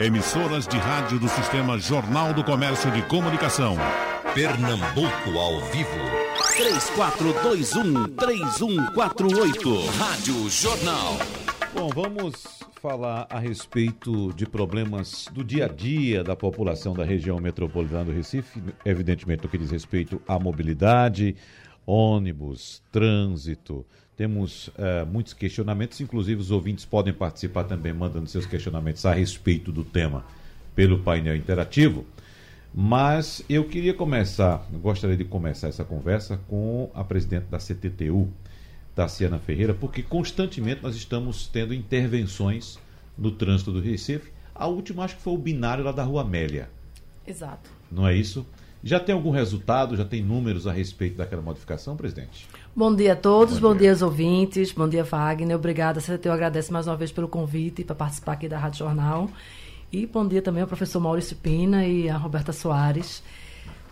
Emissoras de rádio do Sistema Jornal do Comércio de Comunicação. Pernambuco ao vivo. 3421-3148. Rádio Jornal. Bom, vamos falar a respeito de problemas do dia a dia da população da região metropolitana do Recife, evidentemente no que diz respeito à mobilidade, ônibus, trânsito. Temos uh, muitos questionamentos, inclusive os ouvintes podem participar também, mandando seus questionamentos a respeito do tema pelo painel interativo. Mas eu queria começar, gostaria de começar essa conversa com a presidente da CTTU, Tassiana Ferreira, porque constantemente nós estamos tendo intervenções no trânsito do Recife. A última acho que foi o binário lá da Rua Amélia. Exato. Não é isso? Já tem algum resultado, já tem números a respeito daquela modificação, presidente? Bom dia a todos, bom, bom dia. dia aos ouvintes, bom dia Wagner, obrigada. Eu agradeço mais uma vez pelo convite para participar aqui da Rádio Jornal. E bom dia também ao professor Maurício Pina e a Roberta Soares.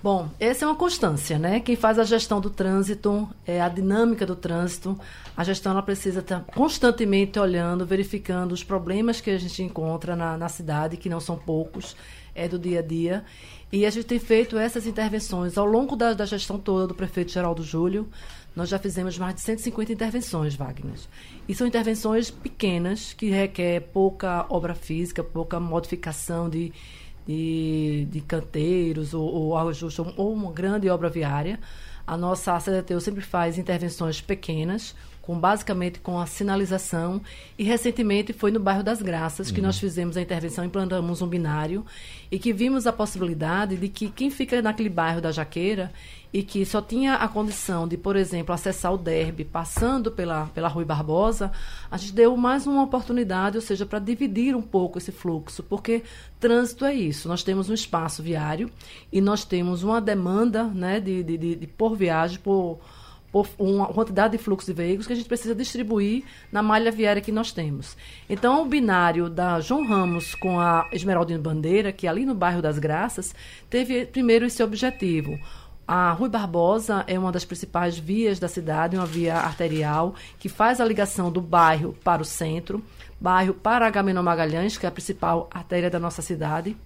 Bom, essa é uma constância, né? Quem faz a gestão do trânsito, é a dinâmica do trânsito, a gestão ela precisa estar constantemente olhando, verificando os problemas que a gente encontra na, na cidade, que não são poucos, é do dia a dia. E a gente tem feito essas intervenções ao longo da, da gestão toda do prefeito Geraldo Júlio. Nós já fizemos mais de 150 intervenções, Wagner. E são intervenções pequenas, que requer pouca obra física, pouca modificação de, de, de canteiros ou, ou ajuste ou uma grande obra viária. A nossa CDTU sempre faz intervenções pequenas, com basicamente com a sinalização. E recentemente foi no bairro das Graças que uhum. nós fizemos a intervenção, implantamos um binário e que vimos a possibilidade de que quem fica naquele bairro da Jaqueira e que só tinha a condição de, por exemplo, acessar o derby passando pela, pela Rui Barbosa, a gente deu mais uma oportunidade, ou seja, para dividir um pouco esse fluxo, porque trânsito é isso. Nós temos um espaço viário e nós temos uma demanda né, de, de, de, de por viagem, por por uma quantidade de fluxo de veículos que a gente precisa distribuir na malha viária que nós temos. Então, o binário da João Ramos com a Esmeraldina Bandeira, que é ali no bairro das Graças, teve primeiro esse objetivo. A Rui Barbosa é uma das principais vias da cidade, uma via arterial que faz a ligação do bairro para o centro, bairro para Agamenon Magalhães, que é a principal artéria da nossa cidade.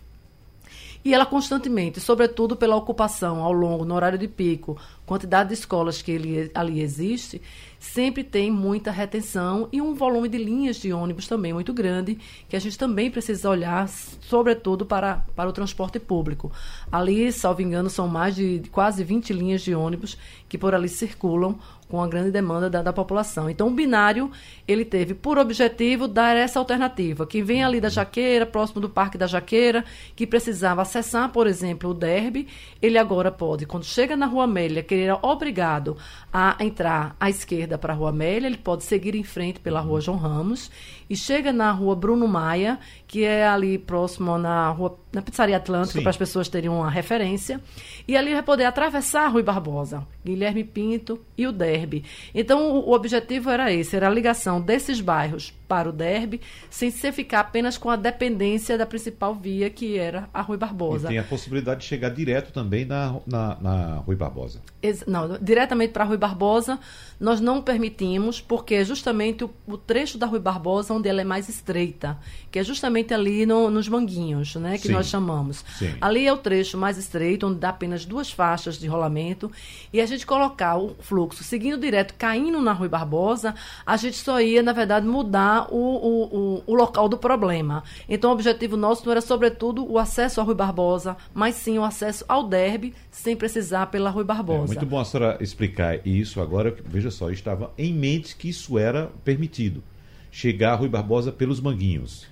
E ela constantemente, sobretudo pela ocupação ao longo, no horário de pico, quantidade de escolas que ele, ali existe, sempre tem muita retenção e um volume de linhas de ônibus também muito grande, que a gente também precisa olhar, sobretudo para, para o transporte público. Ali, salvo engano, são mais de quase 20 linhas de ônibus que por ali circulam com a grande demanda da, da, população. Então, o binário, ele teve por objetivo dar essa alternativa. Quem vem ali da Jaqueira, próximo do Parque da Jaqueira, que precisava acessar, por exemplo, o derby, ele agora pode, quando chega na Rua Amélia, que ele era obrigado a entrar à esquerda para a Rua Amélia, ele pode seguir em frente pela Rua João Ramos e chega na Rua Bruno Maia, que é ali próximo na Rua na Pizzaria Atlântica, para as pessoas terem uma referência. E ali vai poder atravessar a Rui Barbosa, Guilherme Pinto e o Derby. Então, o, o objetivo era esse, era a ligação desses bairros para o derby, sem ser ficar apenas com a dependência da principal via, que era a Rui Barbosa. E tem a possibilidade de chegar direto também na, na, na Rui Barbosa. Não, diretamente para a Rui Barbosa, nós não permitimos, porque é justamente o, o, trecho da Rui Barbosa onde ela é mais estreita, que é justamente ali no, nos manguinhos, né, que Sim. nós chamamos. Sim. Ali é o trecho mais estreito, onde dá apenas duas faixas de rolamento, e a gente colocar o fluxo seguindo direto, caindo na Rui Barbosa, a gente só ia, na verdade, mudar o, o, o, local do problema. Então, o objetivo nosso não era, sobretudo, o acesso à Rui Barbosa, mas sim o acesso ao derby, sem precisar pela Rui Barbosa. É muito bom a senhora explicar isso agora. Veja só, estava em mente que isso era permitido. Chegar a Rui Barbosa pelos Manguinhos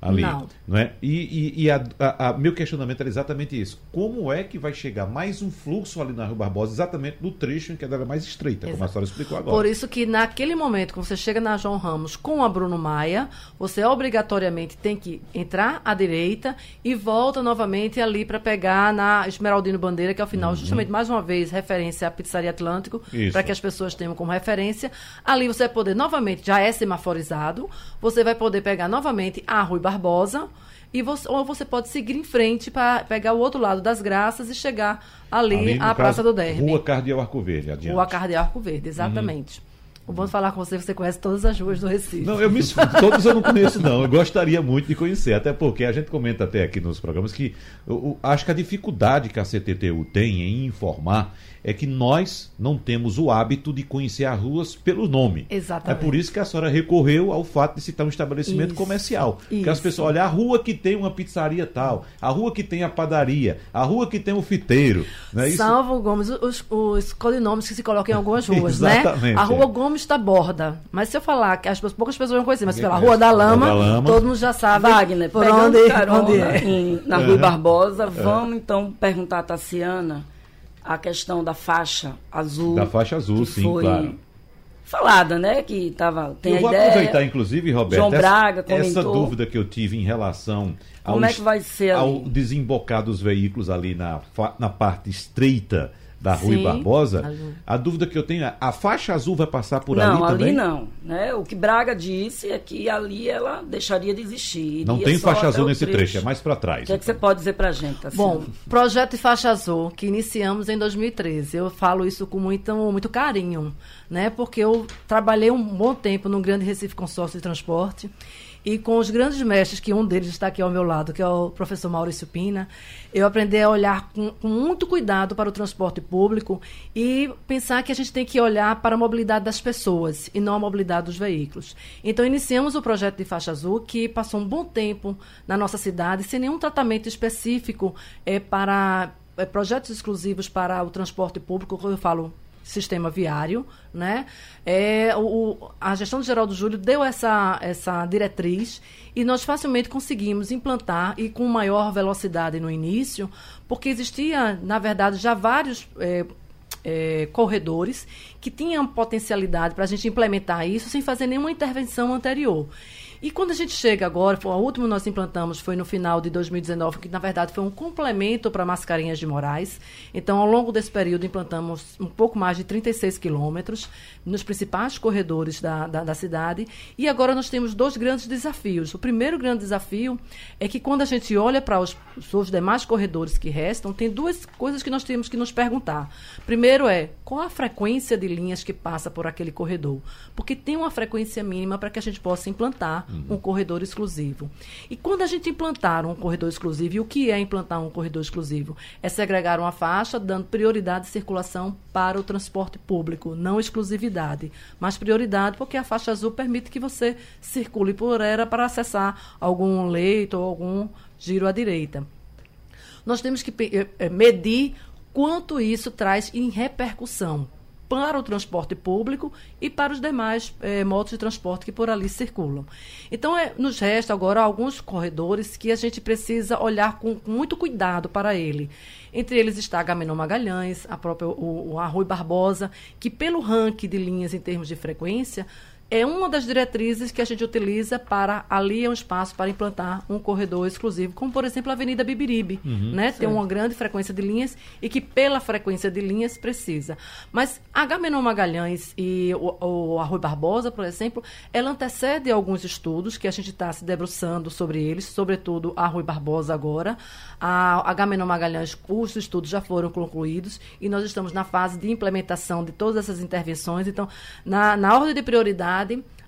ali. Não. não é? E, e, e a, a, a, meu questionamento era exatamente isso. Como é que vai chegar mais um fluxo ali na Rua Barbosa, exatamente no trecho em que ela era mais estreita, Exato. como a senhora explicou agora? Por isso que naquele momento que você chega na João Ramos com a Bruno Maia, você obrigatoriamente tem que entrar à direita e volta novamente ali para pegar na Esmeraldino Bandeira, que é o final, uhum. justamente mais uma vez, referência à Pizzaria Atlântico, para que as pessoas tenham como referência. Ali você vai poder novamente, já é semaforizado, você vai poder pegar novamente a Rui Barbosa, e você, ou você pode seguir em frente para pegar o outro lado das Graças e chegar ali, ali à Praça do Derby. Rua Cardeal Arco Verde, adiante. Rua Cardeal Arco Verde, exatamente. Uhum. O bom de falar com você, você conhece todas as ruas do Recife. Não, eu me todos eu não conheço não. Eu gostaria muito de conhecer, até porque a gente comenta até aqui nos programas que eu, eu acho que a dificuldade que a CTTU tem em informar é que nós não temos o hábito de conhecer as ruas pelo nome. Exatamente. É por isso que a senhora recorreu ao fato de citar um estabelecimento Isso, comercial. Que isso. as pessoas olham a rua que tem uma pizzaria tal, a rua que tem a padaria, a rua que tem o fiteiro. Não é isso? Salvo Gomes, os, os codinomes que se colocam em algumas ruas, né? Exatamente, A rua é. Gomes da Borda. Mas se eu falar que as poucas pessoas vão conhecer, mas Ninguém pela conhece. Rua da Lama, da Lama. todo mundo já sabe Wagner, por pegando onde, carona onde é. em- na Rui Barbosa, vamos então perguntar a Tassiana a questão da faixa azul. Da faixa azul, sim, foi claro. Falada, né? Que tava, tem eu vou ideia. aproveitar, inclusive, Roberto, João essa, Braga essa comentou. dúvida que eu tive em relação ao, Como é que vai ser ao ali? desembocar dos veículos ali na, na parte estreita da Rui Sim, Barbosa. azul. A dúvida que eu tenho é, a faixa azul vai passar por não, ali ali, também? não. Né? O que Braga disse é que ali ela deixaria de existir. Não tem faixa azul nesse trecho, é mais para trás. O que, é que você pode dizer pra gente, Tassiana? Bom, projeto de faixa azul que iniciamos em 2013. Eu falo isso com muito, muito carinho, né? Porque eu trabalhei um bom tempo no Grande Recife Consórcio de Transporte e com os grandes mestres, que um deles está aqui ao meu lado, que é o professor Maurício Pina, eu aprendi a olhar com, com muito cuidado para o transporte público e pensar que a gente tem que olhar para a mobilidade das pessoas e não a mobilidade dos veículos. Então, iniciamos o projeto de faixa azul, que passou um bom tempo na nossa cidade, sem nenhum tratamento específico é, para é, projetos exclusivos para o transporte público, eu falo sistema viário, né? É, o, a gestão de Geraldo Júlio deu essa, essa diretriz e nós facilmente conseguimos implantar e com maior velocidade no início, porque existia, na verdade, já vários é, é, corredores que tinham potencialidade para a gente implementar isso sem fazer nenhuma intervenção anterior. E quando a gente chega agora, foi, último nós implantamos foi no final de 2019, que na verdade foi um complemento para Mascarenhas de Moraes. Então, ao longo desse período, implantamos um pouco mais de 36 quilômetros nos principais corredores da, da, da cidade. E agora nós temos dois grandes desafios. O primeiro grande desafio é que quando a gente olha para os, os demais corredores que restam, tem duas coisas que nós temos que nos perguntar. Primeiro é qual a frequência de linhas que passa por aquele corredor? Porque tem uma frequência mínima para que a gente possa implantar um corredor exclusivo. E quando a gente implantar um corredor exclusivo, e o que é implantar um corredor exclusivo? É segregar uma faixa, dando prioridade de circulação para o transporte público, não exclusividade, mas prioridade porque a faixa azul permite que você circule por ela para acessar algum leito ou algum giro à direita nós temos que eh, eh, medir quanto isso traz em repercussão para o transporte público e para os demais eh, modos de transporte que por ali circulam. Então, eh, nos resta agora alguns corredores que a gente precisa olhar com, com muito cuidado para ele. Entre eles está Agamenon Magalhães, a própria o, o Barbosa, que pelo ranking de linhas em termos de frequência, é uma das diretrizes que a gente utiliza para ali é um espaço para implantar um corredor exclusivo, como por exemplo a Avenida Bibiribe, né? Tem uma grande frequência de linhas e que pela frequência de linhas precisa. Mas Agamenon Magalhães e o, o Arrui Barbosa, por exemplo, ela antecede alguns estudos que a gente está se debruçando sobre eles, sobretudo a Rui Barbosa agora. A Agamenon Magalhães, os estudos já foram concluídos e nós estamos na fase de implementação de todas essas intervenções. Então, na, na ordem de prioridade,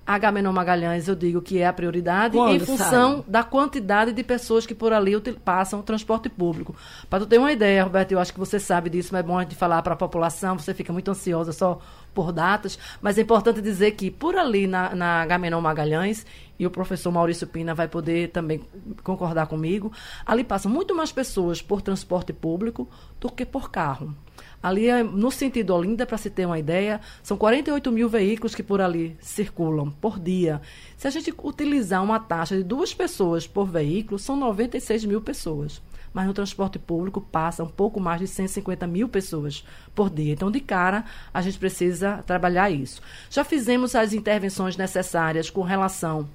a Agamenon Magalhães eu digo que é a prioridade Quando em função da quantidade de pessoas que por ali passam o transporte público. Para tu ter uma ideia, Roberto, eu acho que você sabe disso, mas é bom a gente falar para a população, você fica muito ansiosa só por datas, mas é importante dizer que por ali na, na Agamenon Magalhães, e o professor Maurício Pina vai poder também concordar comigo, ali passam muito mais pessoas por transporte público do que por carro. Ali, é- no sentido Olinda, para se ter uma ideia, são 48 mil veículos que por ali circulam por dia. Se a gente utilizar uma taxa de duas pessoas por veículo, são 96 mil pessoas. Mas no transporte público passa um pouco mais de 150 mil pessoas por dia. Então, de cara, a gente precisa trabalhar isso. Já fizemos as intervenções necessárias com relação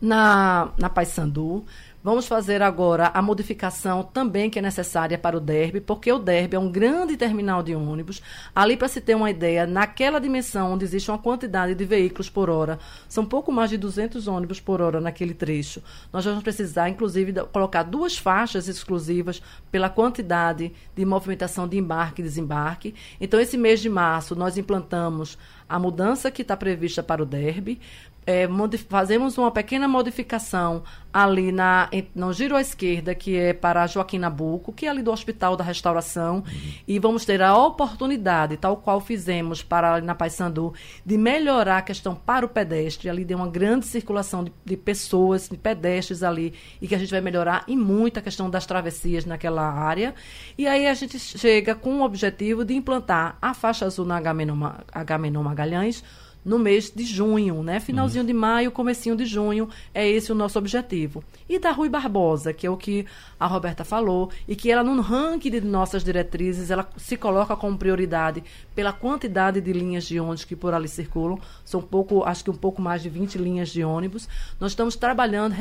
Na, na Paysandu, Vamos fazer agora a modificação também que é necessária para o DERB, porque o DERB é um grande terminal de ônibus. Ali, para se ter uma ideia, naquela dimensão onde existe uma quantidade de veículos por hora, são pouco mais de 200 ônibus por hora naquele trecho. Nós vamos precisar, inclusive, colocar duas faixas exclusivas pela quantidade de movimentação de embarque e desembarque. Então, esse mês de março, nós implantamos a mudança que está prevista para o DERB, é, fazemos uma pequena modificação ali na, no giro à esquerda, que é para Joaquim Nabuco, que é ali do Hospital da Restauração, uhum. e vamos ter a oportunidade, tal qual fizemos para ali na Paysandu, de melhorar a questão para o pedestre. Ali deu uma grande circulação de, de pessoas, de pedestres ali, e que a gente vai melhorar e muito a questão das travessias naquela área. E aí a gente chega com o objetivo de implantar a faixa azul na Agamenon Magalhães, no mês de junho, né? Finalzinho uhum. de maio, comecinho de junho, é esse o nosso objetivo. E da Rui Barbosa, que é o que a Roberta falou, e que ela no ranking de nossas diretrizes, ela se coloca como prioridade pela quantidade de linhas de ônibus que por ali circulam, são pouco, acho que um pouco mais de 20 linhas de ônibus. Nós estamos trabalhando,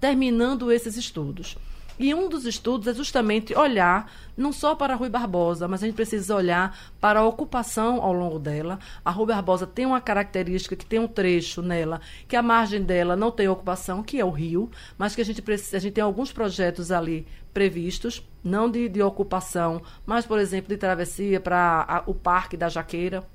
terminando esses estudos. E um dos estudos é justamente olhar não só para a Rui Barbosa, mas a gente precisa olhar para a ocupação ao longo dela. A Rui Barbosa tem uma característica que tem um trecho nela, que a margem dela não tem ocupação, que é o rio, mas que a gente precisa, a gente tem alguns projetos ali previstos, não de, de ocupação, mas, por exemplo, de travessia para o Parque da Jaqueira,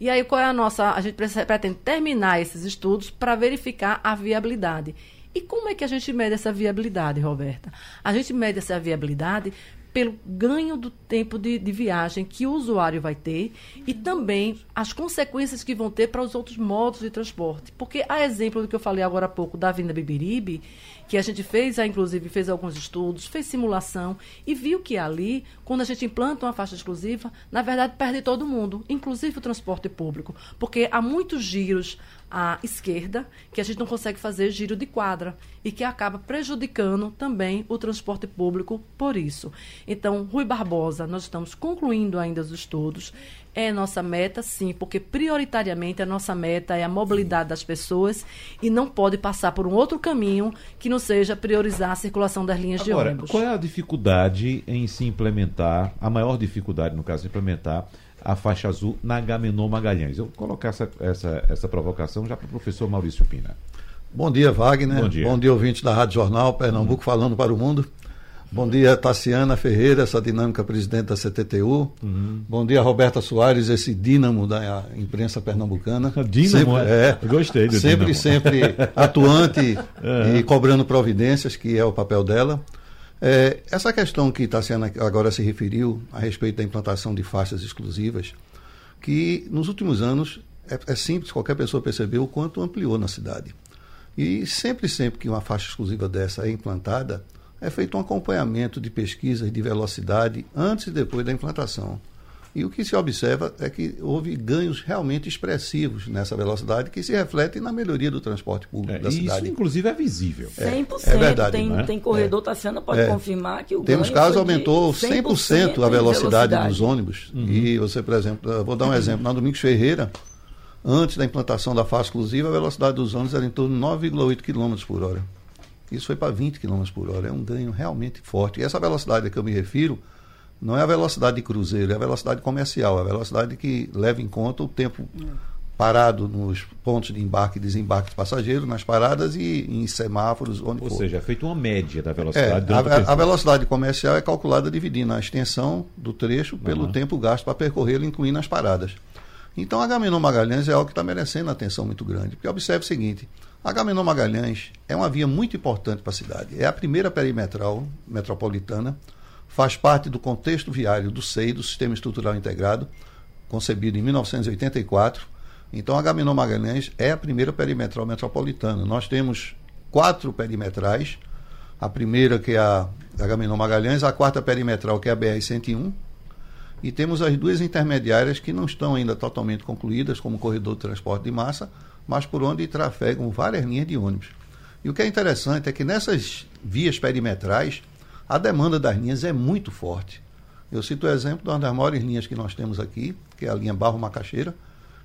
e aí, qual é a nossa. A gente pretende terminar esses estudos para verificar a viabilidade. E como é que a gente mede essa viabilidade, Roberta? A gente mede essa viabilidade pelo ganho do tempo de, de, viagem que o usuário vai ter e também as consequências que vão ter para os outros modos de transporte. Porque, a exemplo do que eu falei agora há pouco da Avenida Bibiribe, que a gente fez, inclusive, fez alguns estudos, fez simulação e viu que ali, quando a gente implanta uma faixa exclusiva, na verdade perde todo mundo, inclusive o transporte público, porque há muitos giros à esquerda que a gente não consegue fazer giro de quadra e que acaba prejudicando também o transporte público por isso. Então, Rui Barbosa, nós estamos concluindo ainda os estudos é nossa meta, sim, porque prioritariamente a nossa meta é a mobilidade das pessoas e não pode passar por um outro caminho que não seja priorizar a circulação das linhas Agora, de ônibus. Qual é a dificuldade em se implementar, a maior dificuldade, no caso, implementar a faixa azul na Agamenon Magalhães? Eu vou colocar essa, essa, essa provocação já para o professor Maurício Pina. Bom dia, Wagner. Bom dia, Bom dia ouvinte da Rádio Jornal Pernambuco, uhum. falando para o mundo. Bom dia, Tassiana Ferreira, essa dinâmica presidente da CTTU. Uhum. Bom dia, Roberta Soares, esse dínamo da imprensa pernambucana. Dínamo, sempre, é. é Gostei do Sempre, dínamo. sempre atuante uhum. e cobrando providências, que é o papel dela. É, essa questão que Tassiana agora se referiu a respeito da implantação de faixas exclusivas, que nos últimos anos é, é simples, qualquer pessoa percebeu o quanto ampliou na cidade. E sempre, sempre que uma faixa exclusiva dessa é implantada, é feito um acompanhamento de pesquisas de velocidade antes e depois da implantação. E o que se observa é que houve ganhos realmente expressivos nessa velocidade que se refletem na melhoria do transporte público é, da cidade. Isso, inclusive, é visível. 100%. É, é verdade. Tem, é? tem corredor, é. Tassiana pode é. confirmar que o Temos casos, aumentou 100%, 100 a velocidade, velocidade, dos ônibus. Uhum. E você, por exemplo, vou dar um exemplo, na Domingos Ferreira, antes da implantação da faixa exclusiva, a velocidade dos ônibus era em torno de 9,8 km por hora. Isso foi para 20 km por hora. É um ganho realmente forte. E essa velocidade a que eu me refiro não é a velocidade de cruzeiro, é a velocidade comercial, é a velocidade que leva em conta o tempo parado nos pontos de embarque e desembarque de passageiros, nas paradas e em semáforos, onde Ou for. seja, é feita uma média da velocidade. É, a, a, velocidade comercial é calculada dividindo a extensão do trecho pelo uhum. tempo gasto para percorrê-lo, incluindo as paradas. Então, a Gaminon Magalhães é algo que está merecendo atenção muito grande. Porque observe o seguinte: a Gaminon Magalhães é uma via muito importante para a cidade. É a primeira perimetral metropolitana, faz parte do contexto viário do SEI, do Sistema Estrutural Integrado, concebido em 1984. Então, a Gaminon Magalhães é a primeira perimetral metropolitana. Nós temos quatro perimetrais. A primeira, que é a, Gaminon Magalhães, a quarta perimetral, que é a BR-101, e temos as duas intermediárias que não estão ainda totalmente concluídas, como corredor de transporte de massa, mas por onde trafegam várias linhas de ônibus. E o que é interessante é que nessas vias perimetrais, a demanda das linhas é muito forte. Eu cito o exemplo de uma das maiores linhas que nós temos aqui, que é a linha Barro Macaxeira,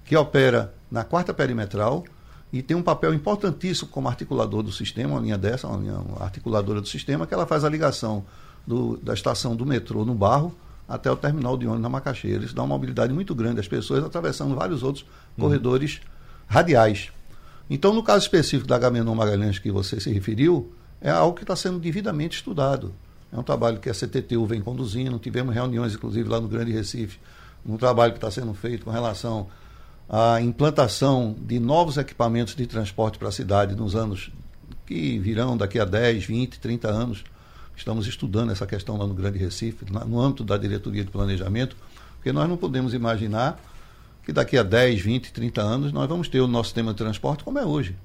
que opera na quarta perimetral e tem um papel importantíssimo como articulador do sistema, uma linha dessa, uma linha articuladora do sistema, que ela faz a ligação do, da estação do metrô no Barro até o terminal de ônibus na Macaxeira. Isso dá uma mobilidade muito grande às pessoas, atravessando vários outros uhum. corredores radiais. Então, no caso específico da Agamenon Magalhães que você se referiu, é algo que está sendo devidamente estudado. É um trabalho que a CTTU vem conduzindo, tivemos reuniões, inclusive, lá no Grande Recife, um trabalho que está sendo feito com relação à implantação de novos equipamentos de transporte para a cidade nos anos que virão daqui a 10, 20, 30 anos. Estamos estudando essa questão lá no Grande Recife, no âmbito da diretoria de planejamento, porque nós não podemos imaginar que daqui a 10, 20, 30 anos nós vamos ter o nosso sistema de transporte como é hoje.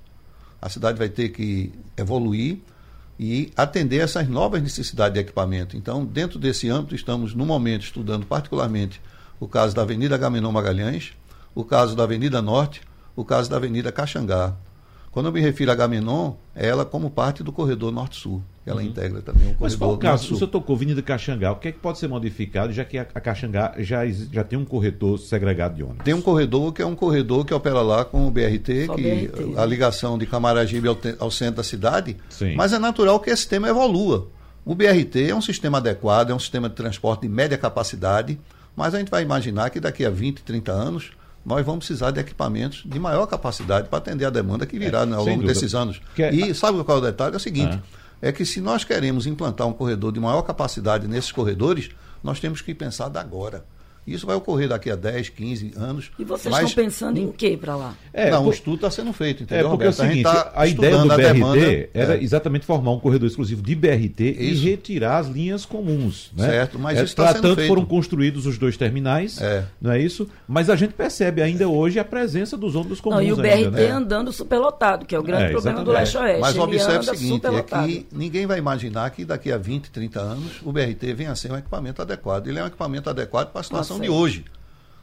A cidade vai ter que evoluir e atender essas novas necessidades de equipamento. Então, dentro desse âmbito, estamos, no momento, estudando particularmente o caso da Avenida Gamenon Magalhães, o caso da Avenida Norte, o caso da Avenida Caxangá. Quando eu me refiro a Gamenon, é ela como parte do corredor Norte-Sul. Ela uhum. integra também o corredor Mas qual o caso? O senhor tocou Avenida Caxangá. O que é que pode ser modificado, já que a, a Caxangá já, já tem um corredor segregado de ônibus? Tem um corredor que é um corredor que opera lá com o BRT, Só que BRT. a ligação de Camaragibe ao, ao, centro da cidade. Sim. Mas é natural que esse sistema evolua. O BRT é um sistema adequado, é um sistema de transporte de média capacidade, mas a gente vai imaginar que daqui a 20, 30 anos nós vamos precisar de equipamentos de maior capacidade para atender a demanda que virá é, né, ao longo dúvida. desses anos. É... E sabe qual é o detalhe? É o seguinte: é. é que se nós queremos implantar um corredor de maior capacidade nesses corredores, nós temos que pensar da agora. Isso vai ocorrer daqui a 10, 15 anos. E vocês mas... estão pensando em quê para lá? É, não, por... o estudo está sendo feito, entendeu? É porque Roberto? é o seguinte, a, tá a ideia do BRT demanda, era é. exatamente formar um corredor exclusivo de BRT isso. e retirar as linhas comuns. Né? Certo, mas é, isso está sendo feito. foram construídos os dois terminais, é. não é isso? Mas a gente percebe ainda hoje a presença dos ônibus comuns. Não, e o BRT ainda, né? andando superlotado, que é o grande é, problema do Leste-Oeste. Mas observe o seguinte, é que ninguém vai imaginar que daqui a 20, 30 anos o BRT venha a ser um equipamento adequado. Ele é um equipamento adequado para a situação de hoje.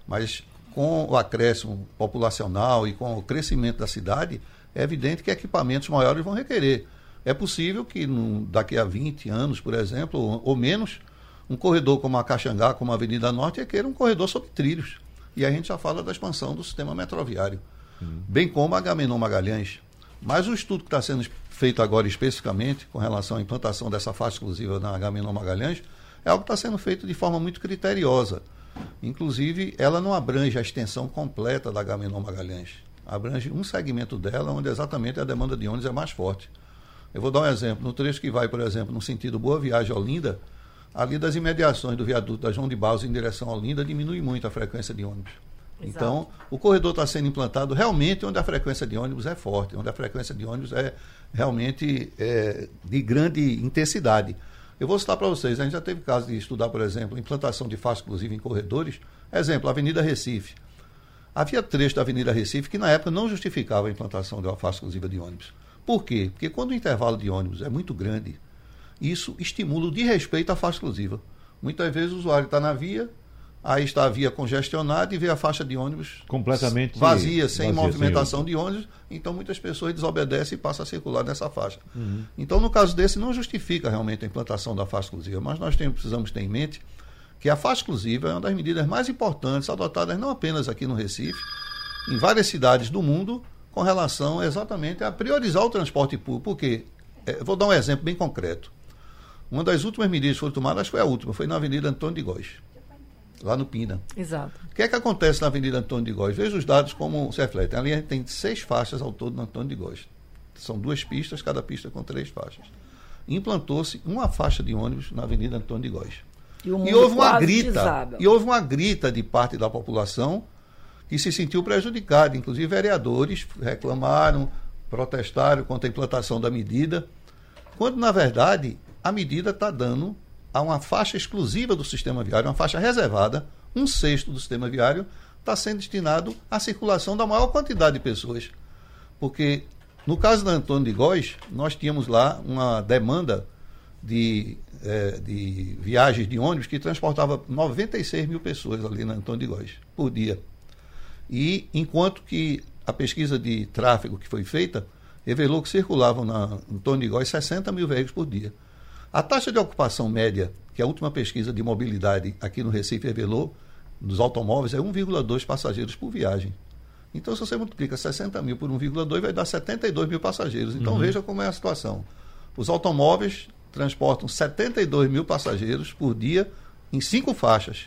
Mas com o acréscimo populacional e com o crescimento da cidade, é evidente que equipamentos maiores vão requerer. É possível que daqui a 20 anos, por exemplo, ou, ou, menos, um corredor como a Caxangá, como a Avenida Norte, requer um corredor sobre trilhos. E a gente já fala da expansão do sistema metroviário, uhum. bem como a Gamenon Magalhães. Mas o estudo que está sendo feito agora especificamente com relação à implantação dessa faixa exclusiva na Gamenon Magalhães é algo que está sendo feito de forma muito criteriosa. Inclusive, ela não abrange a extensão completa da Gamenon Magalhães. Abrange um segmento dela, onde exatamente a demanda de ônibus é mais forte. Eu vou dar um exemplo. No trecho que vai, por exemplo, no sentido Boa Viagem a Olinda, ali das imediações do viaduto da João de Barros em direção a Olinda, diminui muito a frequência de ônibus. Exato. Então, o corredor está sendo implantado realmente onde a frequência de ônibus é forte, onde a frequência de ônibus é realmente é, de grande intensidade. Eu vou citar para vocês, a gente já teve caso de estudar, por exemplo, implantação de faixa exclusiva em corredores. Exemplo, Avenida Recife. Havia trecho da Avenida Recife que na época não justificava a implantação de uma faixa exclusiva de ônibus. Por quê? Porque quando o intervalo de ônibus é muito grande, isso estimula o de respeito à faixa exclusiva. Muitas vezes o usuário está na via, aí está a via congestionada e vê a faixa de ônibus completamente vazia, sem vazia, movimentação sem de ônibus, então muitas pessoas desobedecem e passam a circular nessa faixa. Uhum. Então, no caso desse, não justifica realmente a implantação da faixa exclusiva, mas nós temos, precisamos ter em mente que a faixa exclusiva é uma das medidas mais importantes adotadas não apenas aqui no Recife, em várias cidades do mundo, com relação exatamente a priorizar o transporte público. Porque, é, vou dar um exemplo bem concreto. Uma das últimas medidas que foram tomadas, acho que foi a última, foi na Avenida Antônio de Góes lá no Pina. Exato. O que é que acontece na Avenida Antônio de Góes? Veja os dados como se refletem. Ali a gente tem seis faixas ao todo no Antônio de Góes. São duas pistas, cada pista com três faixas. Implantou-se uma faixa de ônibus na Avenida Antônio de Góes. E, e houve uma grita, e houve uma grita de parte da população que se sentiu prejudicada, inclusive vereadores reclamaram, protestaram contra a implantação da medida, quando na verdade a medida está dando a uma faixa exclusiva do sistema viário, uma faixa reservada, um sexto do sistema viário, está sendo destinado à circulação da maior quantidade de pessoas. Porque, no caso da Antônio de Góis, nós tínhamos lá uma demanda de, é, de viagens de ônibus que transportava 96 mil pessoas ali na Antônio de Góis, por dia. E enquanto que a pesquisa de tráfego que foi feita revelou que circulavam na Antônio de Góis 60 mil veículos por dia. A taxa de ocupação média, que a última pesquisa de mobilidade aqui no Recife revelou, dos automóveis, é 1,2 passageiros por viagem. Então, se você multiplica 60 mil por 1,2, vai dar 72 mil passageiros. Então, uhum. veja como é a situação. Os automóveis transportam 72 mil passageiros por dia em cinco faixas.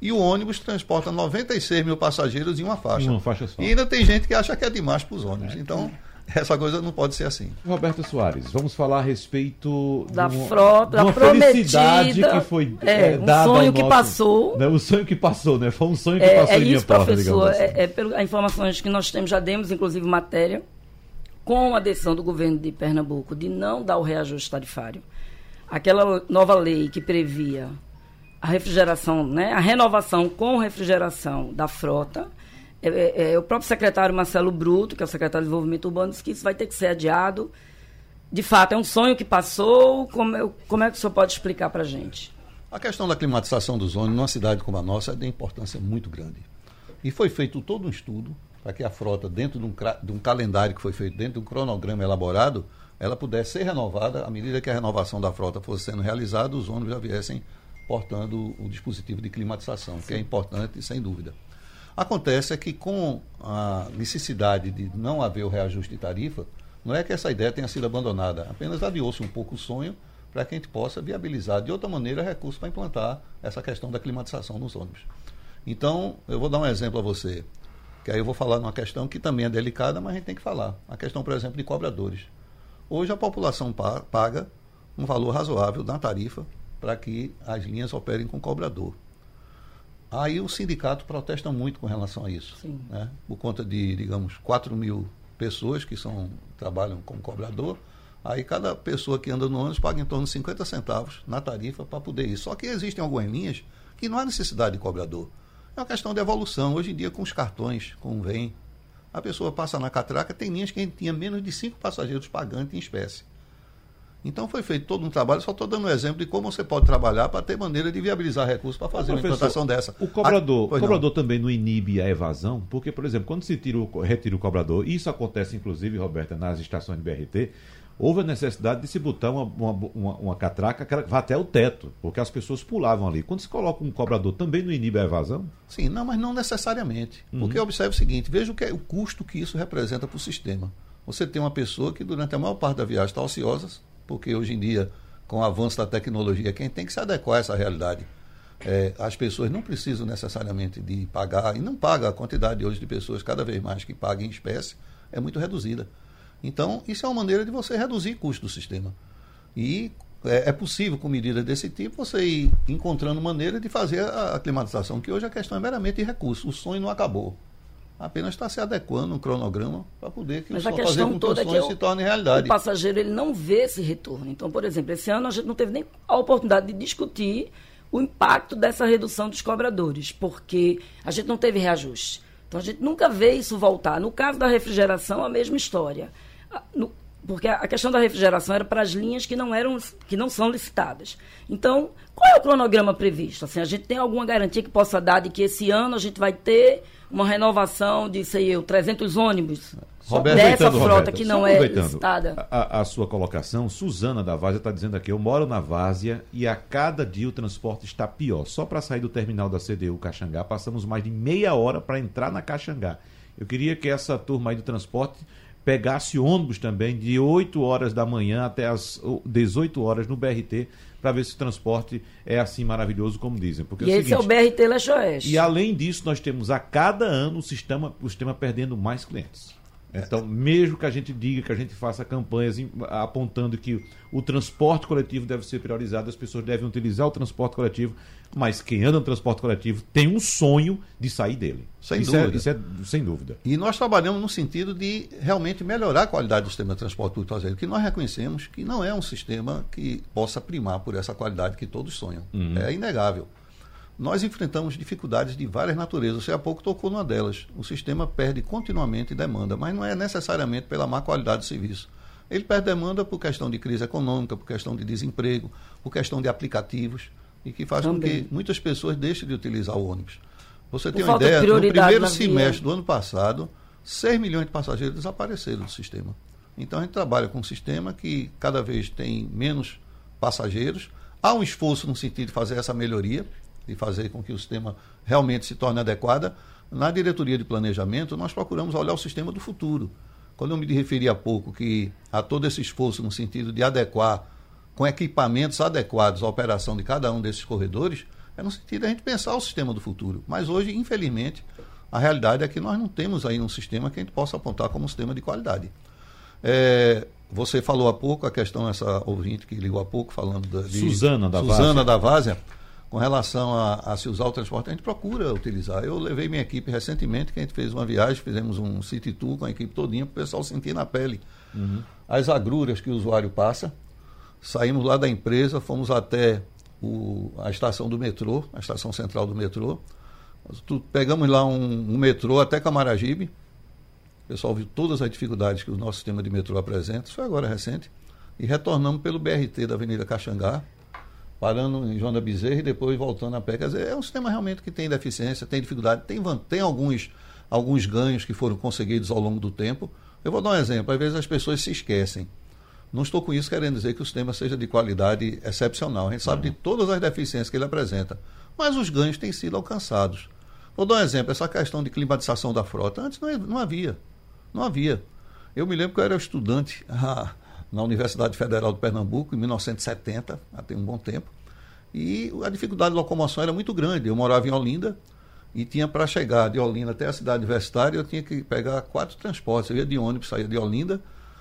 E o ônibus transporta 96 mil passageiros em uma faixa. Uma faixa só. E ainda tem gente que acha que é demais para os ônibus. É. Então, essa coisa não pode ser assim. Roberto Soares, vamos falar a respeito da frota, da prometida, que foi é, é, um sonho que passou. Né, o sonho que passou, né? Foi um sonho que é, passou é em minha isso, porta, professor. Assim. É, é pelas informações que nós temos, já demos inclusive matéria com a decisão do governo de Pernambuco de não dar o reajuste tarifário. Aquela nova lei que previa a refrigeração, né, a renovação com refrigeração da frota. É, é, é, o próprio secretário Marcelo Bruto, que é o secretário de Desenvolvimento Urbano, disse que isso vai ter que ser adiado. De fato, é um sonho que passou. Como é, como é que o senhor pode explicar para a gente? A questão da climatização dos ônibus numa cidade como a nossa é de importância muito grande. E foi feito todo um estudo para que a frota, dentro de um, de um calendário que foi feito, dentro de um cronograma elaborado, ela pudesse ser renovada à medida que a renovação da frota fosse sendo realizada, os ônibus já viessem portando o dispositivo de climatização, Sim. que é importante, sem dúvida. Acontece é que com a necessidade de não haver o reajuste de tarifa, não é que essa ideia tenha sido abandonada, apenas adiou-se um pouco o sonho para que a gente possa viabilizar de outra maneira recursos para implantar essa questão da climatização nos ônibus. Então, eu vou dar um exemplo a você, que aí eu vou falar numa questão que também é delicada, mas a gente tem que falar. A questão, por exemplo, de cobradores. Hoje a população paga um valor razoável na tarifa para que as linhas operem com cobrador. Aí o sindicato protesta muito com relação a isso, né? por conta de, digamos, 4 mil pessoas que são, trabalham como cobrador, aí cada pessoa que anda no ônibus paga em torno de 50 centavos na tarifa para poder ir. Só que existem algumas linhas que não há necessidade de cobrador. É uma questão de evolução. Hoje em dia, com os cartões, VEM, a pessoa passa na catraca, tem linhas que a gente tinha menos de cinco passageiros pagantes em espécie. Então foi feito todo um trabalho, só estou dando um exemplo de como você pode trabalhar para ter maneira de viabilizar recursos para fazer uma implantação dessa. O cobrador, ah, o cobrador também não inibe a evasão, porque, por exemplo, quando se tira o, retira o cobrador, isso acontece inclusive, Roberta, nas estações de BRT, houve a necessidade de se botar uma, uma, uma, uma catraca que vá até o teto, porque as pessoas pulavam ali. Quando se coloca um cobrador, também não inibe a evasão? Sim, não, mas não necessariamente. Uhum. Porque observe o seguinte, veja o, que é, o custo que isso representa para o sistema. Você tem uma pessoa que durante a maior parte da viagem está ociosa, porque hoje em dia, com o avanço da tecnologia, quem tem que se adequar a essa realidade. É, as pessoas não precisam necessariamente de pagar, e não paga a quantidade hoje de pessoas cada vez mais que pagam em espécie, é muito reduzida. Então, isso é uma maneira de você reduzir o custo do sistema. E é, é possível, com medidas desse tipo, você ir encontrando maneira de fazer a, a climatização, que hoje a questão é meramente de recurso. O sonho não acabou apenas está se adequando um cronograma para poder que Mas o a questão toda que, é se torne realidade. O passageiro ele não vê esse retorno. Então, por exemplo, esse ano a gente não teve nem a oportunidade de discutir o impacto dessa redução dos cobradores, porque a gente não teve reajuste. Então a gente nunca vê isso voltar. No caso da refrigeração, a mesma história. No, porque a questão da refrigeração era para as linhas que não eram que não são licitadas. Então, qual é o cronograma previsto? Assim, a gente tem alguma garantia que possa dar de que esse ano a gente vai ter uma renovação de, sei eu, 300 ônibus Roberto, dessa frota Roberto, que não é licitada. A, a, sua colocação, Suzana da Várzea está dizendo aqui, eu moro na Várzea e a cada dia o transporte está pior. Só para sair do terminal da CDU Caxangá, passamos mais de meia hora para entrar na Caxangá. Eu queria que essa turma aí do transporte pegasse ônibus também de 8 horas da manhã até as 18 horas no BRT para ver se o transporte é assim maravilhoso como dizem. Porque e é o esse seguinte, é o BRT Leste-Oeste. E além disso, nós temos a cada ano o sistema, o sistema perdendo mais clientes. Então, mesmo que a gente diga que a gente faça campanhas apontando que o transporte coletivo deve ser priorizado, as pessoas devem utilizar o transporte coletivo, mas quem anda no transporte coletivo tem um sonho de sair dele. Sem isso dúvida. É, isso é sem dúvida. E nós trabalhamos no sentido de realmente melhorar a qualidade do sistema de transporte público traseiro, que nós reconhecemos que não é um sistema que possa primar por essa qualidade que todos sonham. Uhum. É inegável nós enfrentamos dificuldades de várias naturezas. Você há pouco tocou numa delas. O sistema perde continuamente demanda, mas não é necessariamente pela má qualidade do serviço. Ele perde demanda por questão de crise econômica, por questão de desemprego, por questão de aplicativos, e que faz Também. com que muitas pessoas deixem de utilizar o ônibus. Você tem uma ideia, no primeiro semestre do ano passado, 6 milhões de passageiros desapareceram do sistema. Então a gente trabalha com um sistema que cada vez tem menos passageiros. Há um esforço no sentido de fazer essa melhoria, de fazer com que o sistema realmente se torne adequado, na diretoria de planejamento nós procuramos olhar o sistema do futuro. Quando eu me referi há pouco que há todo esse esforço no sentido de adequar com equipamentos adequados à operação de cada um desses corredores, é no sentido de a gente pensar o sistema do futuro. Mas hoje, infelizmente, a realidade é que nós não temos aí um sistema que a gente possa apontar como um sistema de qualidade. É, você falou há pouco a questão, essa ouvinte que ligou há pouco, falando da, de Suzana da Suzana da Várzea, com relação a, a, se usar o transporte, a gente procura utilizar. Eu levei minha equipe recentemente, que a gente fez uma viagem, fizemos um city tour com a equipe todinha, para o pessoal sentir na pele uhum. as agruras que o usuário passa. Saímos lá da empresa, fomos até o, a estação do metrô, a estação central do metrô. Pegamos lá um, um metrô até Camaragibe. O pessoal viu todas as dificuldades que o nosso sistema de metrô apresenta, isso foi agora recente. E retornamos pelo BRT da Avenida Caxangá, parando em João da Bezerra e depois voltando a pé. Quer dizer, é um sistema realmente que tem deficiência, tem dificuldade, tem, tem alguns, alguns ganhos que foram conseguidos ao longo do tempo. Eu vou dar um exemplo, às vezes as pessoas se esquecem. Não estou com isso querendo dizer que o sistema seja de qualidade excepcional. A gente sabe de todas as deficiências que ele apresenta. Mas os ganhos têm sido alcançados. Vou dar um exemplo: essa questão de climatização da frota. Antes não, não havia. Não havia. Eu me lembro que eu era estudante ah, na Universidade Federal de Pernambuco, em 1970, há tem um bom tempo. E a dificuldade de locomoção era muito grande. Eu morava em Olinda e tinha para chegar de Olinda até a cidade universitária, eu tinha que pegar quatro transportes. Eu ia de ônibus, saía de Olinda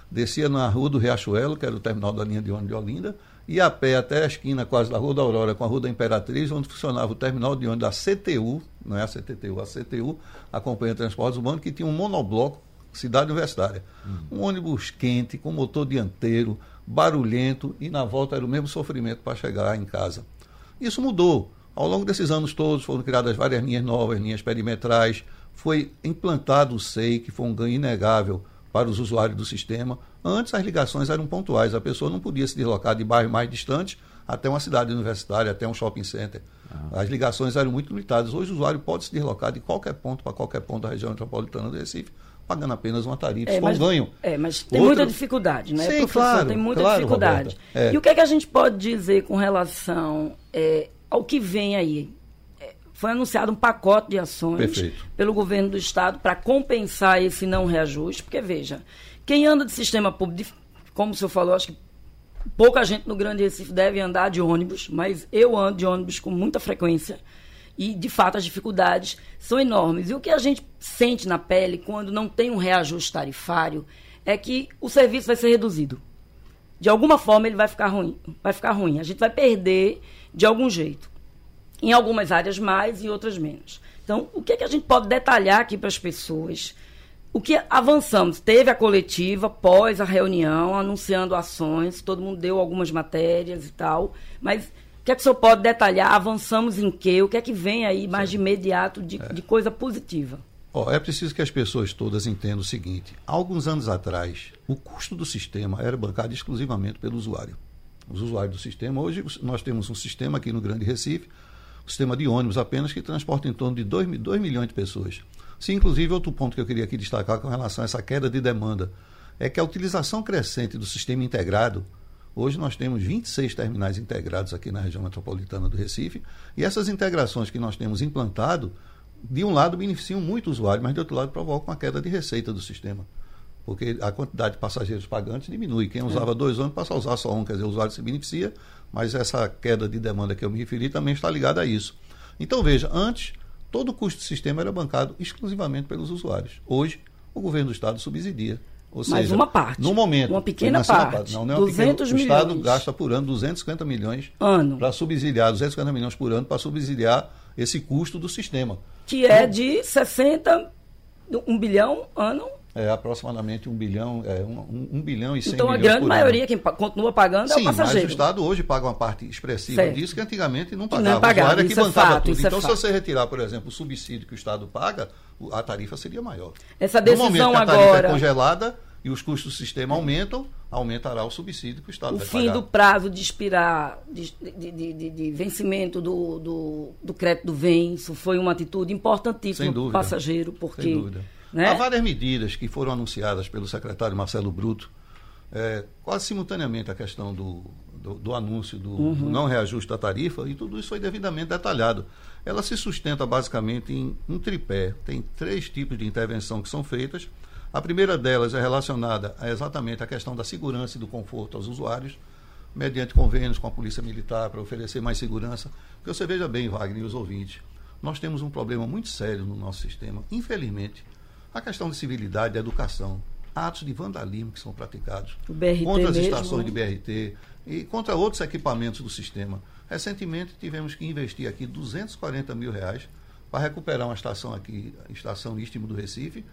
descia na rua do Riachuelo, que era o terminal da linha de ônibus de Olinda, ia a pé até a esquina quase da Rua da Aurora com a Rua da Imperatriz, onde funcionava o terminal de ônibus da CTU, não é a CTTU, a CTU, a Companhia de Transportes Urbanos, que tinha um monobloco, cidade universitária. Uhum. Um ônibus quente, com motor dianteiro, barulhento, e na volta era o mesmo sofrimento para chegar em casa. Isso mudou. Ao longo desses anos todos foram criadas várias linhas novas, linhas perimetrais, foi implantado o SEI, que foi um ganho inegável para os usuários do sistema. Antes as ligações eram pontuais, a pessoa não podia se deslocar de bairro mais distante até uma cidade universitária, até um shopping center. Ah. As ligações eram muito limitadas. Hoje o usuário pode se deslocar de qualquer ponto para qualquer ponto da região metropolitana do Recife, pagando apenas uma tarifa, é, mas, ganho. É, mas tem Outra... muita dificuldade, né, Sim, professor? Claro, tem muita claro, dificuldade. É. E o que é que a gente pode dizer com relação é, ao que vem aí? Foi anunciado um pacote de ações Perfeito. pelo governo do estado para compensar esse não reajuste, porque veja, quem anda de sistema público, como o senhor falou, acho que pouca gente no Grande Recife deve andar de ônibus, mas eu ando de ônibus com muita frequência e de fato as dificuldades são enormes. E o que a gente sente na pele quando não tem um reajuste tarifário é que o serviço vai ser reduzido. De alguma forma ele vai ficar ruim, vai ficar ruim. A gente vai perder de algum jeito. Em algumas áreas mais e outras menos. Então, o que, é que a gente pode detalhar aqui para as pessoas? O que avançamos? Teve a coletiva pós a reunião, anunciando ações, todo mundo deu algumas matérias e tal, mas o que é que o senhor pode detalhar? Avançamos em quê? O que é que vem aí mais de imediato de, é. de coisa positiva? Oh, é preciso que as pessoas todas entendam o seguinte: há alguns anos atrás, o custo do sistema era bancado exclusivamente pelo usuário. Os usuários do sistema, hoje nós temos um sistema aqui no Grande Recife, sistema de ônibus apenas, que transporta em torno de 2, milhões de pessoas. Se, inclusive, outro ponto que eu queria aqui destacar com relação a essa queda de demanda é que a utilização crescente do sistema integrado, hoje nós temos 26 terminais integrados aqui na região metropolitana do Recife, e essas integrações que nós temos implantado, de um lado beneficiam muito o usuário, mas de outro lado provocam uma queda de receita do sistema. Porque a quantidade de passageiros pagantes diminui. Quem usava é. dois ônibus passa a usar só um, quer dizer, o usuário se beneficia, mas essa queda de demanda que eu me referi também está ligada a isso. Então, veja, antes, todo o custo do sistema era bancado exclusivamente pelos usuários. Hoje, o governo do Estado subsidia. Ou Mas seja, uma parte. No momento. Uma pequena parte. Não, não é 200 pequena, milhões. O Estado gasta por ano 250 milhões ano. para subsidiar, 250 milhões por ano para subsidiar esse custo do sistema. Que é de 60, 1 bilhão ano é aproximadamente um bilhão, é, um, um bilhão e cem Então a grande maioria quem continua pagando Sim, é o passageiro. mas o Estado hoje paga uma parte expressiva certo. disso que antigamente não pagava. Não pagava, o que é bancava fato, tudo. Então é se você retirar, por exemplo, o subsídio que o Estado paga, a tarifa seria maior. Essa decisão no momento que a tarifa agora... é congelada e os custos do sistema aumentam, aumentará o subsídio que o Estado o vai pagar. O fim do prazo de expirar, de, de, de, de vencimento do, do, do, crédito do VEM, isso foi uma atitude importantíssima para o passageiro, porque... Sem dúvida né? Há várias medidas que foram anunciadas pelo secretário Marcelo Bruto, é, quase simultaneamente a questão do, do, do anúncio do, uhum. do, não reajuste da tarifa, e tudo isso foi devidamente detalhado. Ela se sustenta basicamente em um tripé. Tem três tipos de intervenção que são feitas. A primeira delas é relacionada a exatamente à questão da segurança e do conforto aos usuários, mediante convênios com a Polícia Militar para oferecer mais segurança. Porque você veja bem, Wagner e os ouvintes, nós temos um problema muito sério no nosso sistema. Infelizmente, a questão de civilidade, de educação, atos de vandalismo que são praticados contra as mesmo, estações de né? BRT e contra outros equipamentos do sistema. Recentemente tivemos que investir aqui 240 mil reais para recuperar uma estação aqui, a estação Istmo do Recife,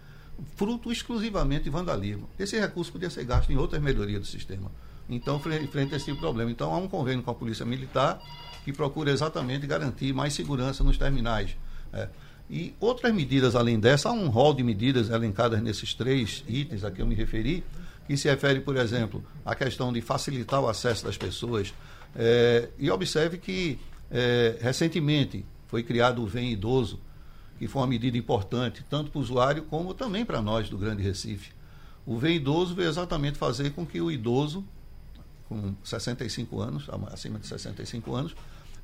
fruto exclusivamente de vandalismo. Esse recurso podia ser gasto em outras melhorias do sistema. Então, frente a esse tipo problema. Então, há um convênio com a Polícia Militar que procura exatamente garantir mais segurança nos terminais. É. E outras medidas além dessa, há um rol de medidas elencadas nesses três itens a que eu me referi, que se refere, por exemplo, à questão de facilitar o acesso das pessoas. É, e observe que, é, recentemente, foi criado o Vem Idoso, que foi uma medida importante, tanto para o usuário como também para nós do Grande Recife. O Vem Idoso veio exatamente fazer com que o idoso, com 65 anos, acima de 65 anos,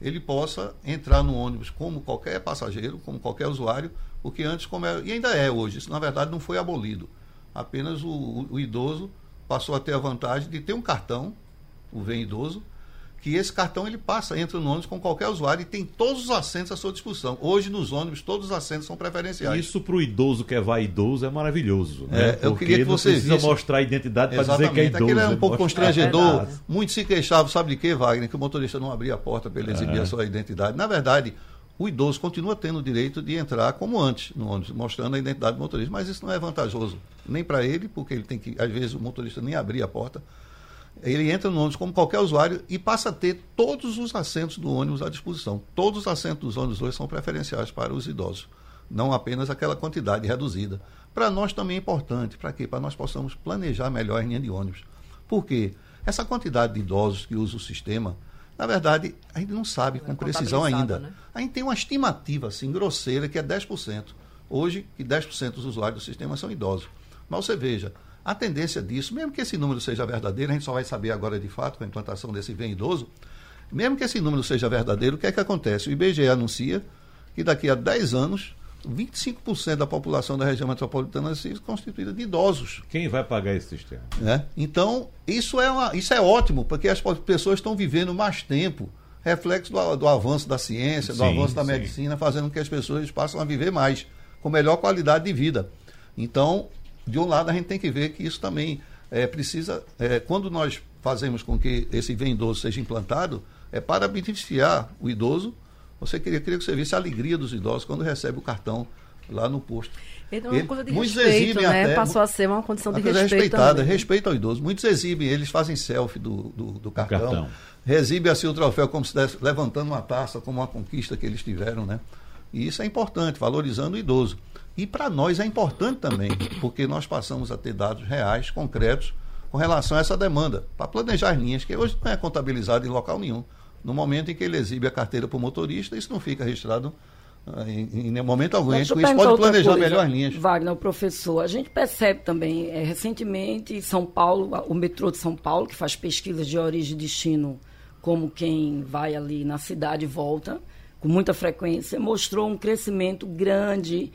ele possa entrar no ônibus como qualquer passageiro, como qualquer usuário, o que antes, como é, e ainda é hoje, isso na verdade não foi abolido. Apenas o, o, o idoso passou a ter a vantagem de ter um cartão, o Vem Idoso, que esse cartão ele passa, entra no ônibus com qualquer usuário e tem todos os assentos à sua disposição. Hoje, nos ônibus, todos os assentos são preferenciais. Isso para o idoso que é vaidoso é maravilhoso. Né? É, eu queria que você não precisa visse... mostrar a identidade para dizer que é idoso. Aquilo é um pouco constrangedor. É Muitos se queixavam, sabe de quê, Wagner? Que o motorista não abria a porta para ele exibir é. a sua identidade. Na verdade, o idoso continua tendo o direito de entrar como antes no ônibus, mostrando a identidade do motorista. Mas isso não é vantajoso nem para ele, porque ele tem que, às vezes, o motorista nem abrir a porta ele entra no ônibus como qualquer usuário e passa a ter todos os assentos do ônibus à disposição. Todos os assentos dos ônibus hoje são preferenciais para os idosos, não apenas aquela quantidade reduzida. Para nós também é importante, para quê? Para nós possamos planejar melhor a linha de ônibus. Por quê? Essa quantidade de idosos que usa o sistema, na verdade, a gente não sabe com é precisão ainda. Né? A gente tem uma estimativa assim, grosseira que é 10%. Hoje, que 10% dos usuários do sistema são idosos. Mas você veja, a tendência disso, mesmo que esse número seja verdadeiro, a gente só vai saber agora de fato com a implantação desse bem idoso, mesmo que esse número seja verdadeiro, o que é que acontece? O IBGE anuncia que daqui a 10 anos, 25% da população da região metropolitana seja constituída de idosos. Quem vai pagar esse sistema? É? Então, isso é, uma, isso é ótimo, porque as pessoas estão vivendo mais tempo, reflexo do, do avanço da ciência, do sim, avanço da sim. medicina, fazendo com que as pessoas passem a viver mais, com melhor qualidade de vida. Então, de um lado, a gente tem que ver que isso também é, precisa, é, quando nós fazemos com que esse bem idoso seja implantado, é para beneficiar o idoso. Você queria, queria que você visse a alegria dos idosos quando recebe o cartão lá no posto. Então, é uma coisa de muitos respeito, né? Até, Passou a ser uma condição de respeito. respeitada, também. respeito ao idoso. Muitos exibem, eles fazem selfie do, do, do cartão, cartão. Exibem assim o troféu como se estivesse levantando uma taça, como uma conquista que eles tiveram, né? E isso é importante, valorizando o idoso. E para nós é importante também, porque nós passamos a ter dados reais, concretos, com relação a essa demanda, para planejar as linhas, que hoje não é contabilizado em local nenhum. No momento em que ele exibe a carteira para o motorista, isso não fica registrado uh, em, em, momento algum. Deixa a gente pode planejar melhor as linhas. Wagner, o professor, a gente percebe também, é, recentemente, São Paulo, o metrô de São Paulo, que faz pesquisas de origem e destino, como quem vai ali na cidade e volta, com muita frequência, mostrou um crescimento grande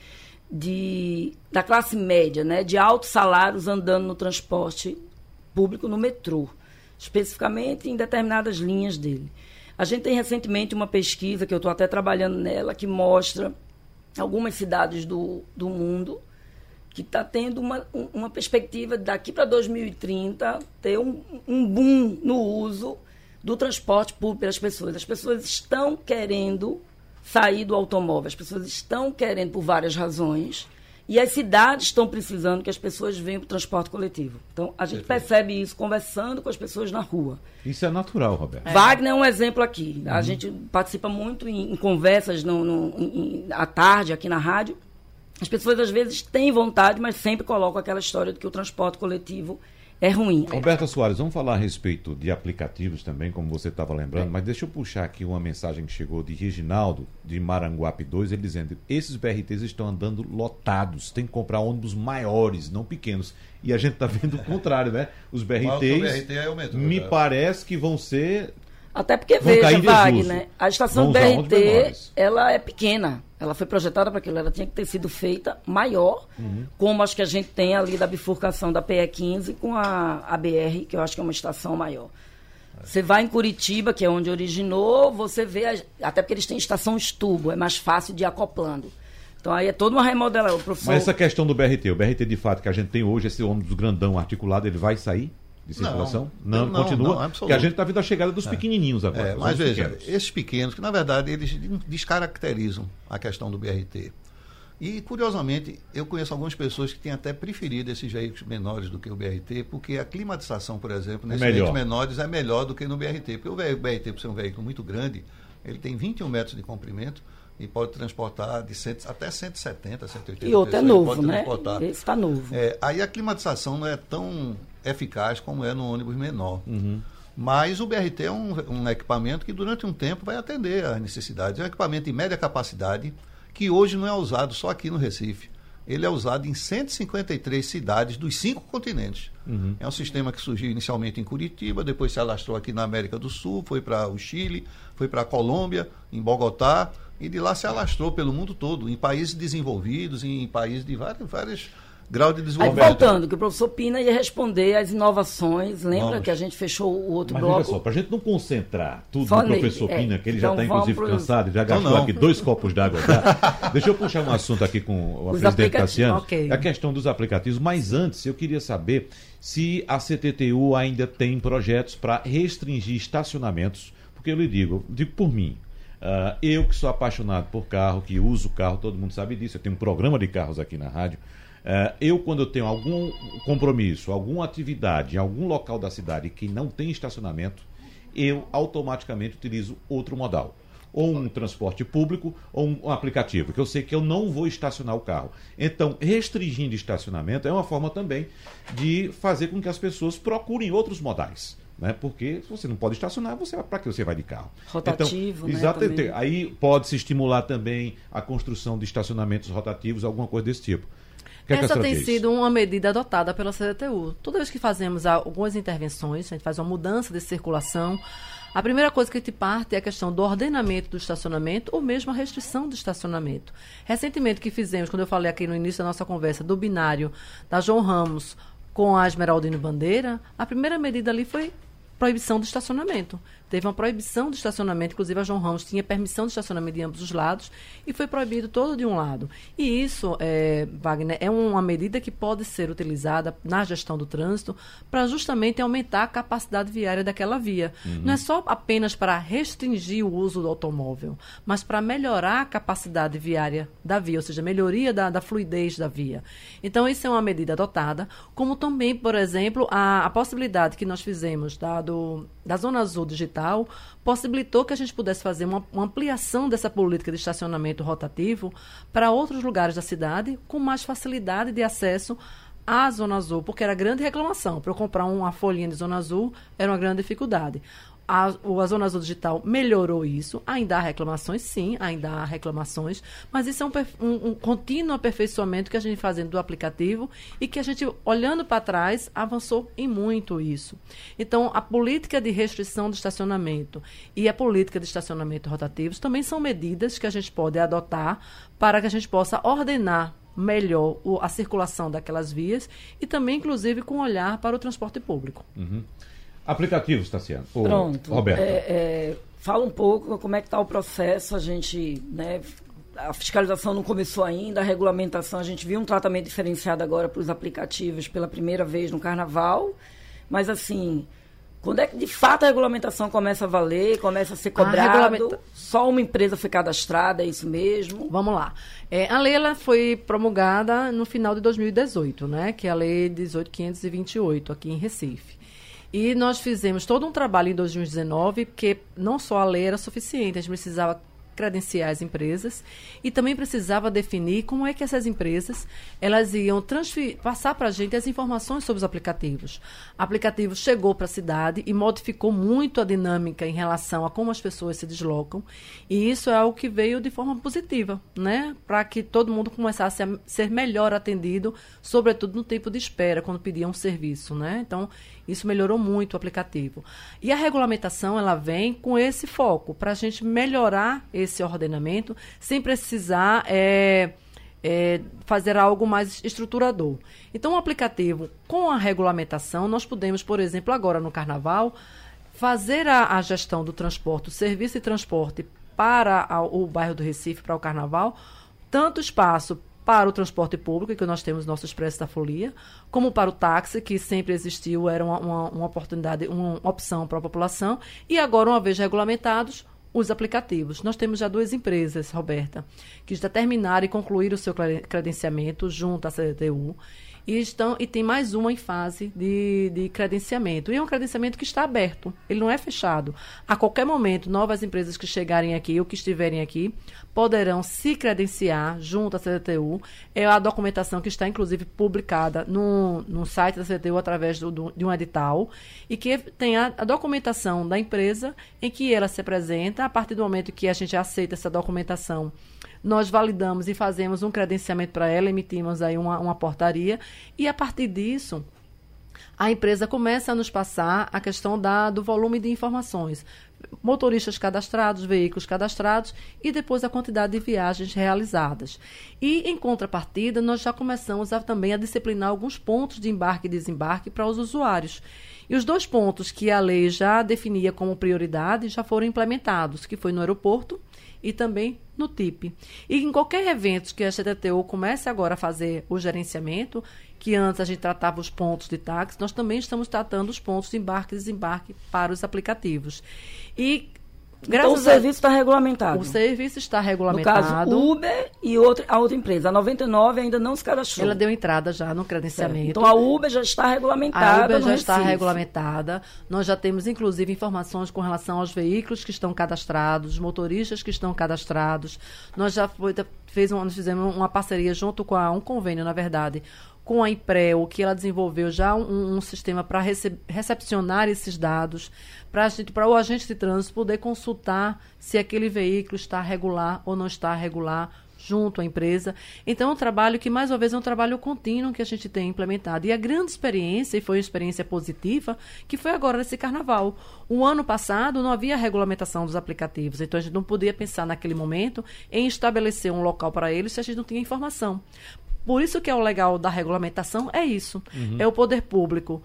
de, da classe média, né, de altos salários andando no transporte público no metrô, especificamente em determinadas linhas dele. A gente tem recentemente uma pesquisa, que eu estou até trabalhando nela, que mostra algumas cidades do, do mundo que está tendo uma, uma perspectiva daqui para 2030 ter um, um boom no uso do transporte público pelas pessoas. As pessoas estão querendo sair do automóvel. As pessoas estão querendo por várias razões. E as cidades estão precisando que as pessoas venham para o transporte coletivo. Então, a gente Perfeito. percebe isso conversando com as pessoas na rua. Isso é natural, Roberto. É. Wagner é um exemplo aqui. Uhum. A gente participa muito em, em conversas no, no, em, à tarde aqui na rádio. As pessoas, às vezes, têm vontade, mas sempre colocam aquela história de que o transporte coletivo é ruim. Roberta Soares, vamos falar a respeito de aplicativos também, como você estava lembrando, É. mas deixa eu puxar aqui uma mensagem que chegou de Reginaldo, de Maranguape 2, ele dizendo: esses BRTs estão andando lotados, tem que comprar ônibus maiores, não pequenos. E a gente está vendo o contrário, né? Os que o BRTs, BRT é o metrô, me né? parece que vão ser. Até porque, Vão veja. Wagner, a estação BRT, ela é pequena. Ela foi projetada para aquilo, ela tinha que ter sido feita maior, Uhum. como as que a gente tem ali da bifurcação da PE15 com a, a BR, que eu acho que é uma estação maior. Você vai em Curitiba, que é onde originou, você vê, as- até porque eles têm estação estubo, é mais fácil de ir acoplando. Então aí é toda uma remodelação. Professor, Mas essa questão do BRT, o BRT de fato que a gente tem hoje, esse ônibus grandão articulado, ele vai sair de circulação? Não, não, continua? não. Porque a gente está vendo a chegada dos pequenininhos agora. É, mas veja, pequenos. esses pequenos, que na verdade eles descaracterizam a questão do BRT. E, curiosamente, eu conheço algumas pessoas que têm até preferido esses veículos menores do que o BRT, porque a climatização, por exemplo, nesses melhor. veículos menores é melhor do que no BRT. Porque o BRT, por ser um veículo muito grande, ele tem 21 metros de comprimento e pode transportar de 100, até 170, 180 e outro é novo, pode né? transportar. Esse está novo. É, aí a climatização não é tão eficaz como é no ônibus menor. Mas o BRT é um, um equipamento que durante um tempo vai atender às necessidades. É um equipamento de média capacidade que hoje não é usado só aqui no Recife. Ele é usado em 153 cidades dos cinco continentes. É um sistema que surgiu inicialmente em Curitiba, depois se alastrou aqui na América do Sul, foi para o Chile, foi para a Colômbia, em Bogotá, e de lá se alastrou pelo mundo todo, em países desenvolvidos, em países de vários, vários graus de Aí desenvolvimento. voltando, que o professor Pina ia responder às inovações. Lembra Vamos. que a gente fechou o outro Mas bloco? olha só, para a gente não concentrar tudo Só no nele, professor é. Pina, que ele já Então está vamos inclusive pros- cansado, já Então gastou não. aqui dois copos d'água já. Deixa eu puxar um assunto aqui com o Os presidente aplicativos, Tassiano. ok. É a questão dos aplicativos, mas antes eu queria saber se a CTTU ainda tem projetos para restringir estacionamentos, porque eu lhe digo, digo por mim. Ah, eu que sou apaixonado por carro, que uso carro, todo mundo sabe disso. Eu tenho um programa de carros aqui na rádio. Ah, eu, quando eu tenho algum compromisso, alguma atividade em algum local da cidade que não tem estacionamento, eu automaticamente utilizo outro modal. Ou um transporte público ou um aplicativo, que eu sei que eu não vou estacionar o carro. Então, restringindo estacionamento é uma forma também de fazer com que as pessoas procurem outros modais. Né? Porque se você não pode estacionar, você para que você vai de carro? Rotativo, né, então, exato, também. Aí pode-se estimular também a construção de estacionamentos rotativos, alguma coisa desse tipo. Que é que Essa senhora tem sido uma medida adotada pela CDTU. Toda vez que fazemos algumas intervenções, a gente faz uma mudança de circulação, a primeira coisa que gente parte é a questão do ordenamento do estacionamento ou mesmo a restrição do estacionamento. Recentemente que fizemos, quando eu falei aqui no início da nossa conversa, do binário da João Ramos com a Esmeraldino Bandeira, a primeira medida ali foi proibição do estacionamento. Teve uma proibição do estacionamento, inclusive a João Ramos tinha permissão de estacionamento de ambos os lados e foi proibido todo de um lado. E isso, é, Wagner, é uma medida que pode ser utilizada na gestão do trânsito para justamente aumentar a capacidade viária daquela via. Não é só apenas para restringir o uso do automóvel, mas para melhorar a capacidade viária da via, ou seja, melhoria da, da fluidez da via. Então, isso é uma medida adotada, como também, por exemplo, a, a possibilidade que nós fizemos da, do, da Zona Azul Digital possibilitou que a gente pudesse fazer uma, uma ampliação dessa política de estacionamento rotativo para outros lugares da cidade com mais facilidade de acesso à Zona Azul, porque era grande reclamação. Para eu comprar uma folhinha de Zona Azul era uma grande dificuldade. A, o- a Zona Azul Digital melhorou isso. Ainda há reclamações, sim, ainda há reclamações, mas isso é um, um- um contínuo aperfeiçoamento que a gente fazendo do aplicativo e que a gente, olhando para trás, avançou em muito isso. Então, a política de restrição do estacionamento e a política de estacionamento rotativos também são medidas que a gente pode adotar para que a gente possa ordenar melhor a circulação daquelas vias e também, inclusive, com olhar para o transporte público. Aplicativos, Tassiano. Ô, Pronto. Roberto. É, é, fala um pouco como é que está o processo. A gente, né, a fiscalização não começou ainda, a regulamentação, a gente viu um tratamento diferenciado agora para os aplicativos pela primeira vez no Carnaval. Mas assim, quando é que de fato a regulamentação começa a valer, começa a ser cobrado? regulamenta- Só uma empresa foi cadastrada, é isso mesmo? Vamos lá. É, a lei ela foi promulgada no final de 2018, né? Que é a lei 18528 aqui em Recife. E nós fizemos todo um trabalho em 2019, porque não só a lei era suficiente, a gente precisava credenciar as empresas e também precisava definir como é que essas empresas elas iam passar para a gente as informações sobre os aplicativos. O aplicativo chegou para a cidade e modificou muito a dinâmica em relação a como as pessoas se deslocam e isso é algo que veio de forma positiva, né? Para que todo mundo começasse a ser melhor atendido, sobretudo no tempo de espera quando pedia um serviço, né? Então isso melhorou muito o aplicativo. E a regulamentação ela vem com esse foco para a gente melhorar esse ordenamento sem precisar é, é, fazer algo mais estruturador. Então, o aplicativo com a regulamentação, nós podemos, por exemplo, agora no Carnaval, fazer a, a gestão do transporte, o serviço de transporte para a, o bairro do Recife, para o Carnaval, tanto espaço para o transporte público, que nós temos nosso Expresso da Folia, como para o táxi, que sempre existiu, era uma, uma, uma oportunidade, uma opção para a população, e agora, uma vez regulamentados, os aplicativos. Nós temos já duas empresas, Roberta, que já terminaram e concluíram o seu credenciamento junto à CDTU e, estão, e tem mais uma em fase de, de credenciamento. E é um credenciamento que está aberto, ele não é fechado. A qualquer momento, novas empresas que chegarem aqui ou que estiverem aqui poderão se credenciar junto à CDTU. É a documentação que está, inclusive, publicada no, no site da CDTU através do, do, de um edital e que tem a, a documentação da empresa em que ela se apresenta. A partir do momento que a gente aceita essa documentação, nós validamos e fazemos um credenciamento para ela, emitimos aí uma, uma portaria, e a partir disso, a empresa começa a nos passar a questão da, do volume de informações. Motoristas cadastrados, veículos cadastrados e depois a quantidade de viagens realizadas. E, em contrapartida, nós já começamos a, também a disciplinar alguns pontos de embarque e desembarque para os usuários. E os dois pontos que a lei já definia como prioridade já foram implementados, que foi no aeroporto e também no TIP. E em qualquer evento que a CTTU comece agora a fazer o gerenciamento, que antes a gente tratava os pontos de táxi, nós também estamos tratando os pontos de embarque e desembarque para os aplicativos. E então o serviço está regulamentado. O serviço está regulamentado. No caso, Uber e outra, a outra empresa. A 99 ainda não se cadastrou. Ela deu entrada já no credenciamento. Então a Uber já está regulamentada. A Uber já está regulamentada. Nós já temos, inclusive, informações com relação aos veículos que estão cadastrados, os motoristas que estão cadastrados. Nós já foi, fez um, nós fizemos uma parceria junto com a, um convênio, na verdade, com a Imprel, que ela desenvolveu já um, um sistema para recepcionar esses dados, para o agente de trânsito poder consultar se aquele veículo está regular ou não está regular junto à empresa. Então, é um trabalho que, mais uma vez, é um trabalho contínuo que a gente tem implementado. E a grande experiência, e foi uma experiência positiva, que foi agora nesse carnaval. O ano passado não havia regulamentação dos aplicativos, então a gente não podia pensar naquele momento em estabelecer um local para eles se a gente não tinha informação. Por isso que é o legal da regulamentação, é isso. Uhum. É o poder público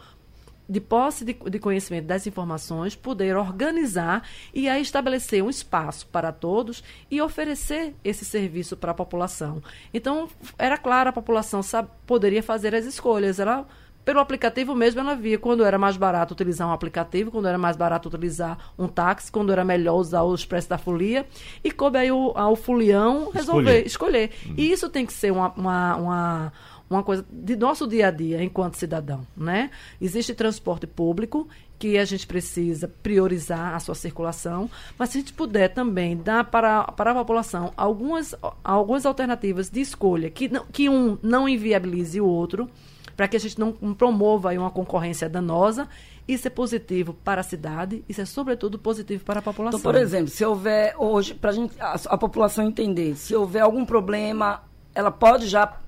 de posse de, de, conhecimento das informações, poder organizar e aí estabelecer um espaço para todos e oferecer esse serviço para a população. Então, era claro, a população sabe, poderia fazer as escolhas. Ela pelo aplicativo mesmo ela via quando era mais barato utilizar um aplicativo, quando era mais barato utilizar um táxi, quando era melhor usar o Expresso da Folia. E coube aí o, ao Fulião resolver, escolher. escolher. Hum. E isso tem que ser uma, uma, uma, uma coisa de nosso dia a dia enquanto cidadão. Né? Existe transporte público que a gente precisa priorizar a sua circulação, mas se a gente puder também dar para, para a população algumas, algumas alternativas de escolha, que, não, que um não inviabilize o outro, para que a gente não promova uma concorrência danosa. Isso é positivo para a cidade, isso é sobretudo positivo para a população. Então, por exemplo, se houver hoje, para a, a população entender, se houver algum problema, ela pode já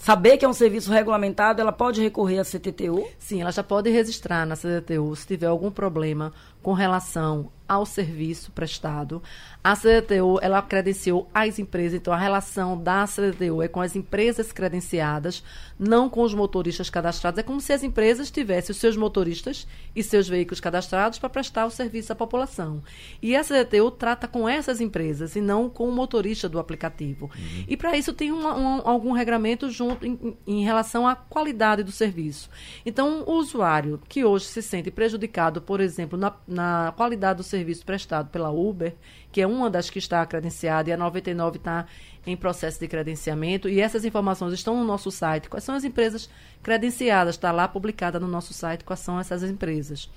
saber que é um serviço regulamentado, ela pode recorrer à CTTU? Sim, ela já pode registrar na CTTU se tiver algum problema com relação ao serviço prestado. A CDTU, ela credenciou as empresas, então a relação da CDTU é com as empresas credenciadas, não com os motoristas cadastrados. É como se as empresas tivessem os seus motoristas e seus veículos cadastrados para prestar o serviço à população. E a CDTU trata com essas empresas e não com o motorista do aplicativo. Uhum. E para isso tem uma, um, algum regramento junto em, em relação à qualidade do serviço. Então, o usuário que hoje se sente prejudicado, por exemplo, na, na qualidade do serviço prestado pela Uber, que é uma das que está credenciada, e a 99 está em processo de credenciamento. E essas informações estão no nosso site. Quais são as empresas credenciadas? Está lá publicada no nosso site quais são essas empresas.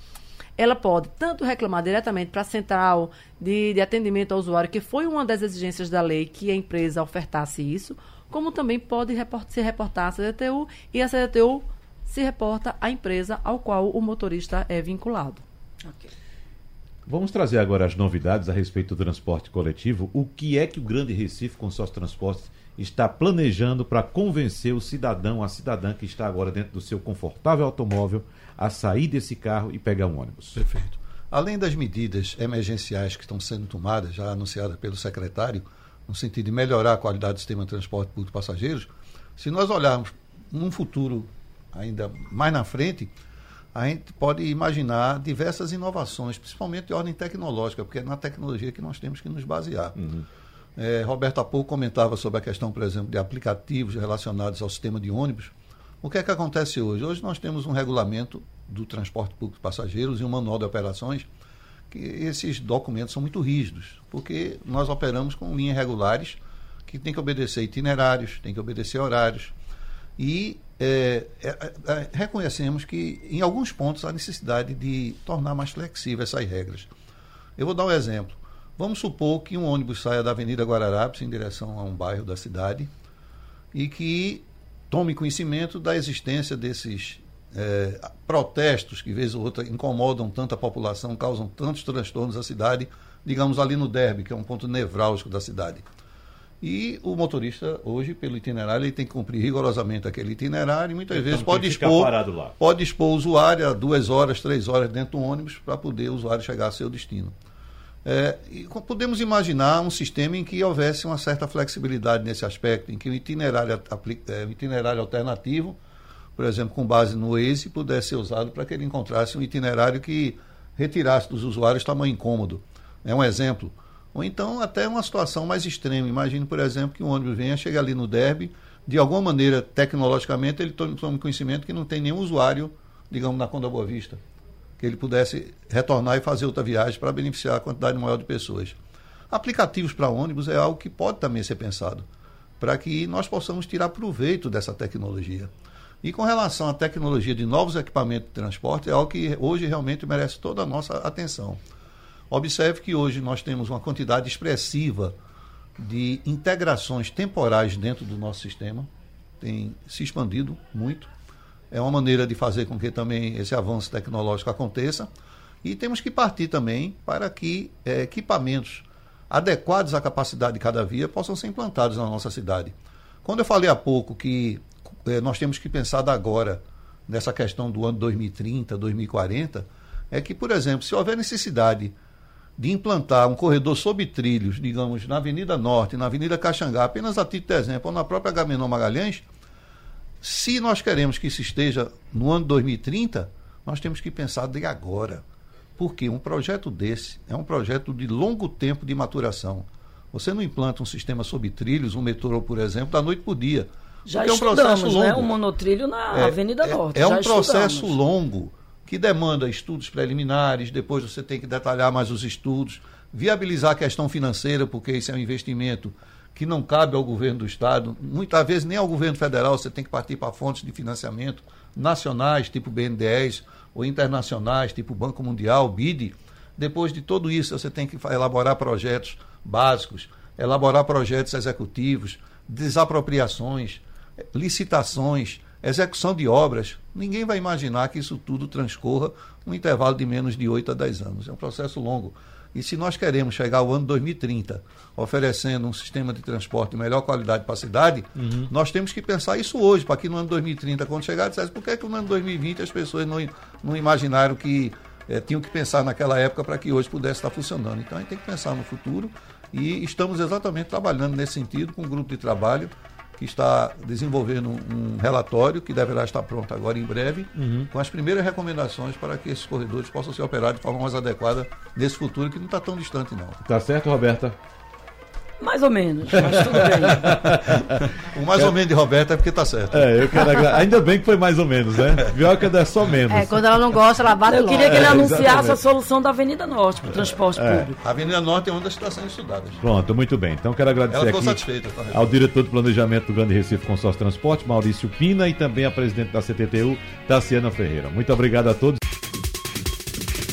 ela pode tanto reclamar diretamente para a central de, de atendimento ao usuário, que foi uma das exigências da lei que a empresa ofertasse isso, como também pode se reportar à CDTU e a CDTU se reporta à empresa ao qual o motorista é vinculado. Okay. Vamos trazer agora as novidades a respeito do transporte coletivo. O que é que o Grande Recife Consórcio Transportes está planejando para convencer o cidadão, a cidadã que está agora dentro do seu confortável automóvel a sair desse carro e pegar um ônibus? Perfeito. Além das medidas emergenciais que estão sendo tomadas, já anunciadas pelo secretário, no sentido de melhorar a qualidade do sistema de transporte público de passageiros, se nós olharmos num futuro ainda mais na frente, a gente pode imaginar diversas inovações, principalmente de ordem tecnológica, porque é na tecnologia que nós temos que nos basear. Uhum. É, Roberto há pouco comentava sobre a questão, por exemplo, de aplicativos relacionados ao sistema de ônibus. O que é que acontece hoje? Hoje nós temos um regulamento do transporte público de passageiros e um manual de operações que esses documentos são muito rígidos, porque nós operamos com linhas regulares que tem que obedecer itinerários, tem que obedecer horários. E é, é, é, reconhecemos que, em alguns pontos, há necessidade de tornar mais flexíveis essas regras. Eu vou dar um exemplo. Vamos supor que um ônibus saia da Avenida Guararapes em direção a um bairro da cidade e que tome conhecimento da existência desses é, protestos que, vez ou outra, incomodam tanto a população, causam tantos transtornos à cidade, digamos ali no Derby, que é um ponto nevrálgico da cidade. E o motorista, hoje, pelo itinerário, ele tem que cumprir rigorosamente aquele itinerário e muitas então, vezes pode expor, pode expor o usuário a duas horas, três horas dentro do ônibus para poder o usuário chegar a seu destino. É, podemos imaginar um sistema em que houvesse uma certa flexibilidade nesse aspecto, em que o itinerário, é, itinerário alternativo, por exemplo, com base no Waze, pudesse ser usado para que ele encontrasse um itinerário que retirasse dos usuários tamanho incômodo. É um exemplo. Ou então até uma situação mais extrema. Imagine, por exemplo, que um ônibus venha, chega ali no derby, de alguma maneira, tecnologicamente, ele tome conhecimento que não tem nenhum usuário, digamos, na Conda Boa Vista. Que ele pudesse retornar e fazer outra viagem para beneficiar a quantidade maior de pessoas. Aplicativos para ônibus é algo que pode também ser pensado, para que nós possamos tirar proveito dessa tecnologia. E com relação à tecnologia de novos equipamentos de transporte, é algo que hoje realmente merece toda a nossa atenção. Observe que hoje nós temos uma quantidade expressiva de integrações temporais dentro do nosso sistema, tem se expandido muito. É uma maneira de fazer com que também esse avanço tecnológico aconteça. E temos que partir também para que é, equipamentos adequados à capacidade de cada via possam ser implantados na nossa cidade. Quando eu falei há pouco que é, nós temos que pensar agora nessa questão do ano 2030, 2040, é que, por exemplo, se houver necessidade de implantar um corredor sob trilhos, digamos, na Avenida Norte, na Avenida Caxangá, apenas a título de exemplo, ou na própria Gamenon Magalhães, se nós queremos que isso esteja no ano 2030, nós temos que pensar de agora. Porque um projeto desse é um projeto de longo tempo de maturação. Você não implanta um sistema sob trilhos, um metrô, por exemplo, da noite para o dia. Já é um processo né, longo. né? Um monotrilho na é, Avenida Norte. É, é um processo longo que demanda estudos preliminares, depois você tem que detalhar mais os estudos, viabilizar a questão financeira, porque isso é um investimento que não cabe ao governo do Estado, muitas vezes nem ao governo federal, você tem que partir para fontes de financiamento nacionais, tipo BNDES, ou internacionais, tipo Banco Mundial, BID. Depois de tudo isso, você tem que elaborar projetos básicos, elaborar projetos executivos, desapropriações, licitações, execução de obras, ninguém vai imaginar que isso tudo transcorra um intervalo de menos de 8 a 10 anos. É um processo longo. E se nós queremos chegar ao ano 2030 oferecendo um sistema de transporte de melhor qualidade para a cidade, uhum. nós temos que pensar isso hoje, para que no ano 2030, quando chegar, dissesse por que, é que no ano 2020 as pessoas não, não imaginaram que é, tinham que pensar naquela época para que hoje pudesse estar funcionando. Então a gente tem que pensar no futuro e estamos exatamente trabalhando nesse sentido com um grupo de trabalho que está desenvolvendo um relatório que deverá estar pronto agora em breve, uhum. com as primeiras recomendações para que esses corredores possam ser operados de forma mais adequada nesse futuro que não está tão distante não. Tá certo, Roberta? Mais ou menos, mas tudo bem. o mais ou menos de Roberta é porque tá certo. É, eu quero agra... Ainda bem que foi mais ou menos, né? Pior que é só menos. É, quando ela não gosta, ela bate Eu queria que ele é, anunciasse exatamente. a solução da Avenida Norte para o transporte é. público. A Avenida Norte é uma das estações estudadas. Pronto, muito bem. Então quero agradecer aqui satisfeita, ao diretor de planejamento do Grande Recife Consórcio Transporte, Maurício Pina, e também a presidente da CTTU, Tassiana Ferreira. Muito obrigado a todos.